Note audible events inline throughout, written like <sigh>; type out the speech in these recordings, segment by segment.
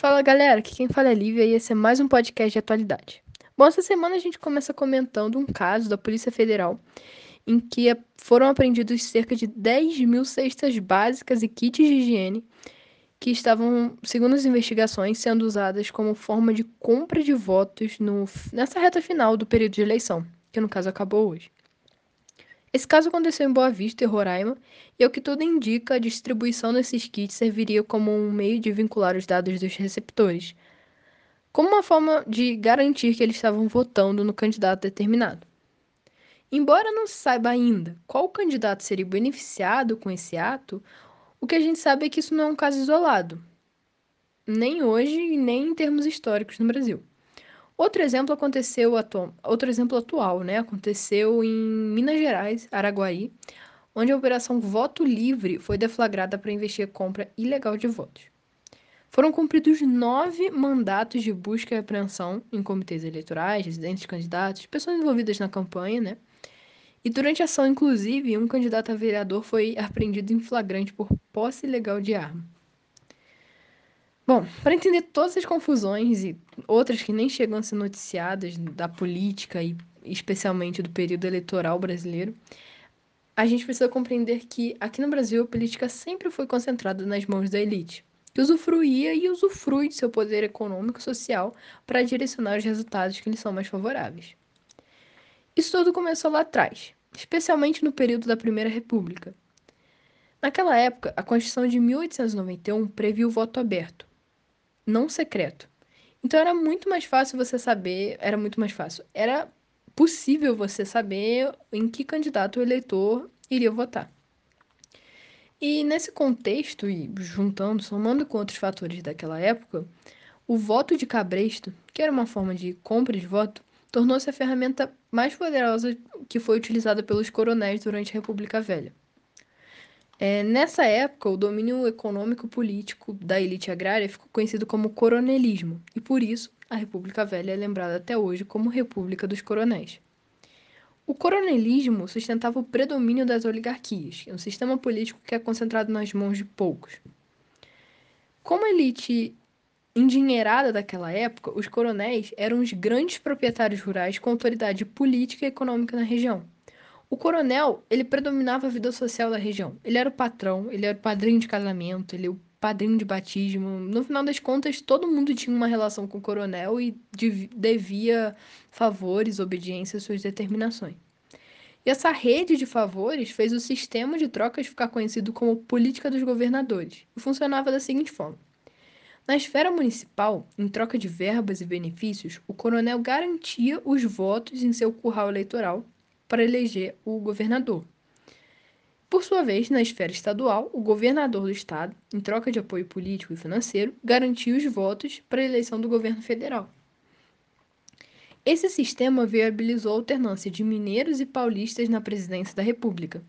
Fala galera, aqui quem fala é Lívia e esse é mais um podcast de atualidade. Bom, essa semana a gente começa comentando um caso da Polícia Federal em que foram apreendidos cerca de 10 mil cestas básicas e kits de higiene que estavam, segundo as investigações, sendo usadas como forma de compra de votos no, nessa reta final do período de eleição, que no caso acabou hoje. Esse caso aconteceu em Boa Vista, em Roraima, e ao que tudo indica, a distribuição desses kits serviria como um meio de vincular os dados dos receptores, como uma forma de garantir que eles estavam votando no candidato determinado. Embora não se saiba ainda qual candidato seria beneficiado com esse ato, o que a gente sabe é que isso não é um caso isolado, nem hoje e nem em termos históricos no Brasil. Outro exemplo aconteceu outro exemplo atual, né? Aconteceu em Minas Gerais, Araguari, onde a operação Voto Livre foi deflagrada para investigar a compra ilegal de votos. Foram cumpridos nove mandatos de busca e apreensão em comitês eleitorais, residentes candidatos, pessoas envolvidas na campanha, né? E durante a ação, inclusive, um candidato a vereador foi apreendido em flagrante por posse ilegal de arma. Bom, para entender todas as confusões e outras que nem chegam a ser noticiadas da política e especialmente do período eleitoral brasileiro, a gente precisa compreender que aqui no Brasil a política sempre foi concentrada nas mãos da elite, que usufruía e usufrui de seu poder econômico e social para direcionar os resultados que lhes são mais favoráveis. Isso tudo começou lá atrás, especialmente no período da Primeira República. Naquela época, a Constituição de 1891 previu o voto aberto, não secreto. Então era muito mais fácil você saber, era muito mais fácil. Era possível você saber em que candidato o eleitor iria votar. E nesse contexto, e juntando, somando com outros fatores daquela época, o voto de cabresto, que era uma forma de compra de voto, tornou-se a ferramenta mais poderosa que foi utilizada pelos coronéis durante a República Velha. É, nessa época, o domínio econômico-político da elite agrária ficou conhecido como coronelismo, e por isso a República Velha é lembrada até hoje como República dos Coronéis. O coronelismo sustentava o predomínio das oligarquias, um sistema político que é concentrado nas mãos de poucos. Como elite endinheirada daquela época, os coronéis eram os grandes proprietários rurais com autoridade política e econômica na região. O coronel, ele predominava a vida social da região. Ele era o patrão, ele era o padrinho de casamento, ele era o padrinho de batismo. No final das contas, todo mundo tinha uma relação com o coronel e devia favores, obediência às suas determinações. E essa rede de favores fez o sistema de trocas ficar conhecido como política dos governadores, e funcionava da seguinte forma. Na esfera municipal, em troca de verbas e benefícios, o coronel garantia os votos em seu curral eleitoral para eleger o governador. Por sua vez, na esfera estadual, o governador do estado, em troca de apoio político e financeiro, garantia os votos para a eleição do governo federal. Esse sistema viabilizou a alternância de mineiros e paulistas na presidência da República.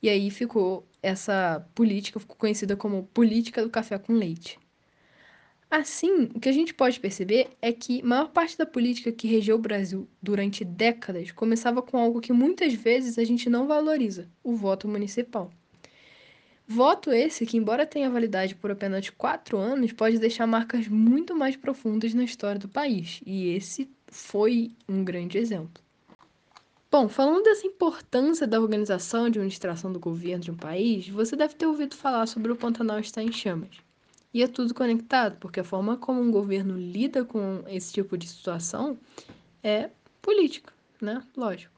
E aí ficou essa política ficou conhecida como política do café com leite. Assim, o que a gente pode perceber é que maior parte da política que regeu o Brasil durante décadas começava com algo que muitas vezes a gente não valoriza: o voto municipal. Voto esse que, embora tenha validade por apenas quatro anos, pode deixar marcas muito mais profundas na história do país, e esse foi um grande exemplo. Bom, falando dessa importância da organização e administração do governo de um país, você deve ter ouvido falar sobre o Pantanal estar em chamas. E é tudo conectado, porque a forma como um governo lida com esse tipo de situação é política, né? Lógico.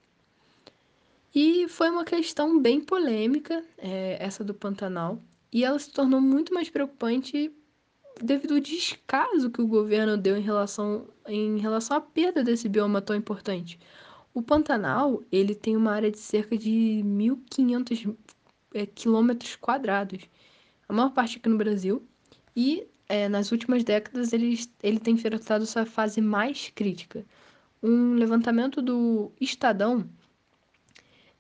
E foi uma questão bem polêmica, é, essa do Pantanal, e ela se tornou muito mais preocupante devido ao descaso que o governo deu em relação, em relação à perda desse bioma tão importante. O Pantanal, ele tem uma área de cerca de 1.500 é, quilômetros quadrados, a maior parte aqui no Brasil, e é, nas últimas décadas ele, ele tem enfrentado sua fase mais crítica. Um levantamento do Estadão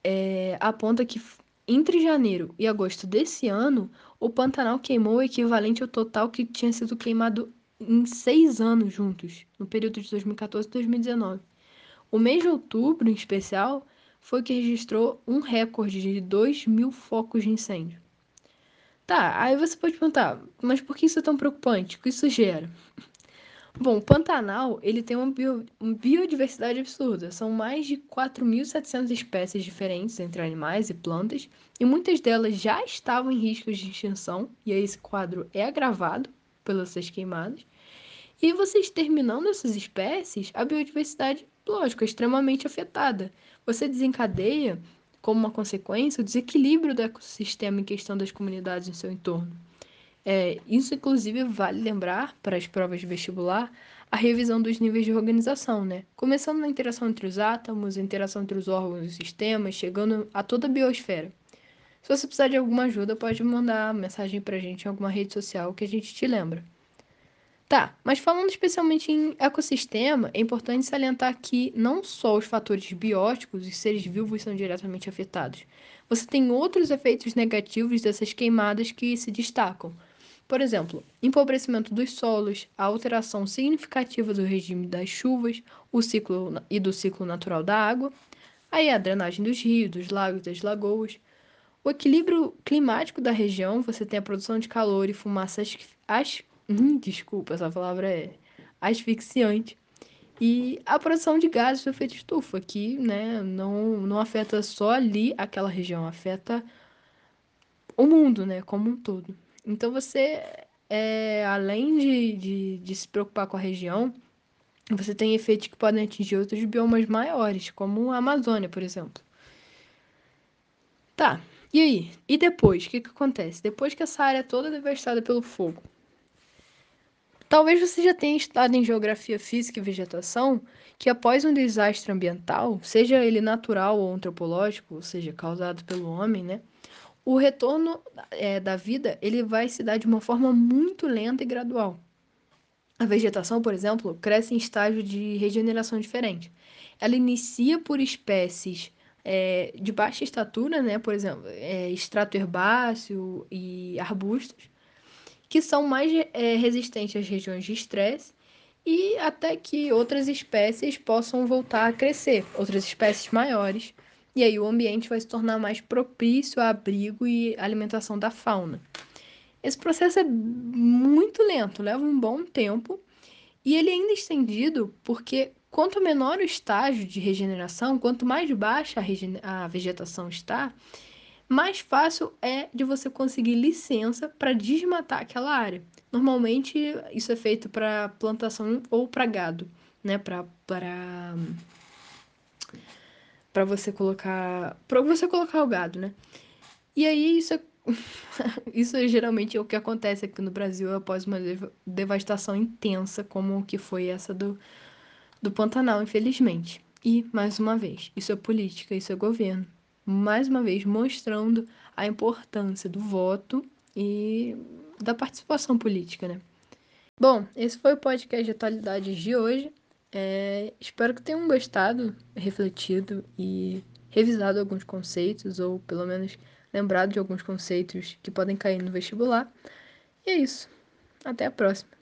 é, aponta que entre janeiro e agosto desse ano, o Pantanal queimou o equivalente ao total que tinha sido queimado em seis anos juntos, no período de 2014 e 2019. O mês de outubro, em especial, foi que registrou um recorde de 2 mil focos de incêndio. Tá, aí você pode perguntar, mas por que isso é tão preocupante? O que isso gera? Bom, o Pantanal, ele tem uma, bio, uma biodiversidade absurda. São mais de 4.700 espécies diferentes entre animais e plantas, e muitas delas já estavam em risco de extinção, e aí esse quadro é agravado pelas queimadas. E você exterminando essas espécies, a biodiversidade, lógico, é extremamente afetada. Você desencadeia como uma consequência, o desequilíbrio do ecossistema em questão das comunidades em seu entorno. É, isso, inclusive, vale lembrar para as provas de vestibular a revisão dos níveis de organização, né? Começando na interação entre os átomos, interação entre os órgãos e sistemas, chegando a toda a biosfera. Se você precisar de alguma ajuda, pode mandar mensagem para a gente em alguma rede social que a gente te lembra. Tá, mas falando especialmente em ecossistema, é importante salientar que não só os fatores bióticos e seres vivos são diretamente afetados. Você tem outros efeitos negativos dessas queimadas que se destacam. Por exemplo, empobrecimento dos solos, a alteração significativa do regime das chuvas, o ciclo e do ciclo natural da água, aí a drenagem dos rios, dos lagos, das lagoas. O equilíbrio climático da região, você tem a produção de calor e fumaças as Hum, desculpa, essa palavra é asfixiante. E a produção de gases do efeito estufa, que né, não, não afeta só ali aquela região, afeta o mundo, né, como um todo. Então você, é, além de, de, de se preocupar com a região, você tem efeitos que podem atingir outros biomas maiores, como a Amazônia, por exemplo. Tá, e aí? E depois? O que, que acontece? Depois que essa área é toda devastada pelo fogo, Talvez você já tenha estudado em geografia física e vegetação que após um desastre ambiental, seja ele natural ou antropológico, ou seja, causado pelo homem, né? O retorno é, da vida ele vai se dar de uma forma muito lenta e gradual. A vegetação, por exemplo, cresce em estágio de regeneração diferente. Ela inicia por espécies é, de baixa estatura, né? Por exemplo, é, extrato herbáceo e arbustos que são mais é, resistentes às regiões de estresse e até que outras espécies possam voltar a crescer, outras espécies maiores, e aí o ambiente vai se tornar mais propício a abrigo e alimentação da fauna. Esse processo é muito lento, leva um bom tempo, e ele é ainda estendido porque quanto menor o estágio de regeneração, quanto mais baixa a, a vegetação está, mais fácil é de você conseguir licença para desmatar aquela área. Normalmente isso é feito para plantação ou para gado, né? Para para para você colocar para você colocar o gado, né? E aí isso é <laughs> isso é geralmente é o que acontece aqui no Brasil após uma devastação intensa como o que foi essa do do Pantanal, infelizmente. E mais uma vez, isso é política, isso é governo mais uma vez mostrando a importância do voto e da participação política, né? Bom, esse foi o podcast de atualidades de hoje. É, espero que tenham gostado, refletido e revisado alguns conceitos, ou pelo menos lembrado de alguns conceitos que podem cair no vestibular. E é isso. Até a próxima.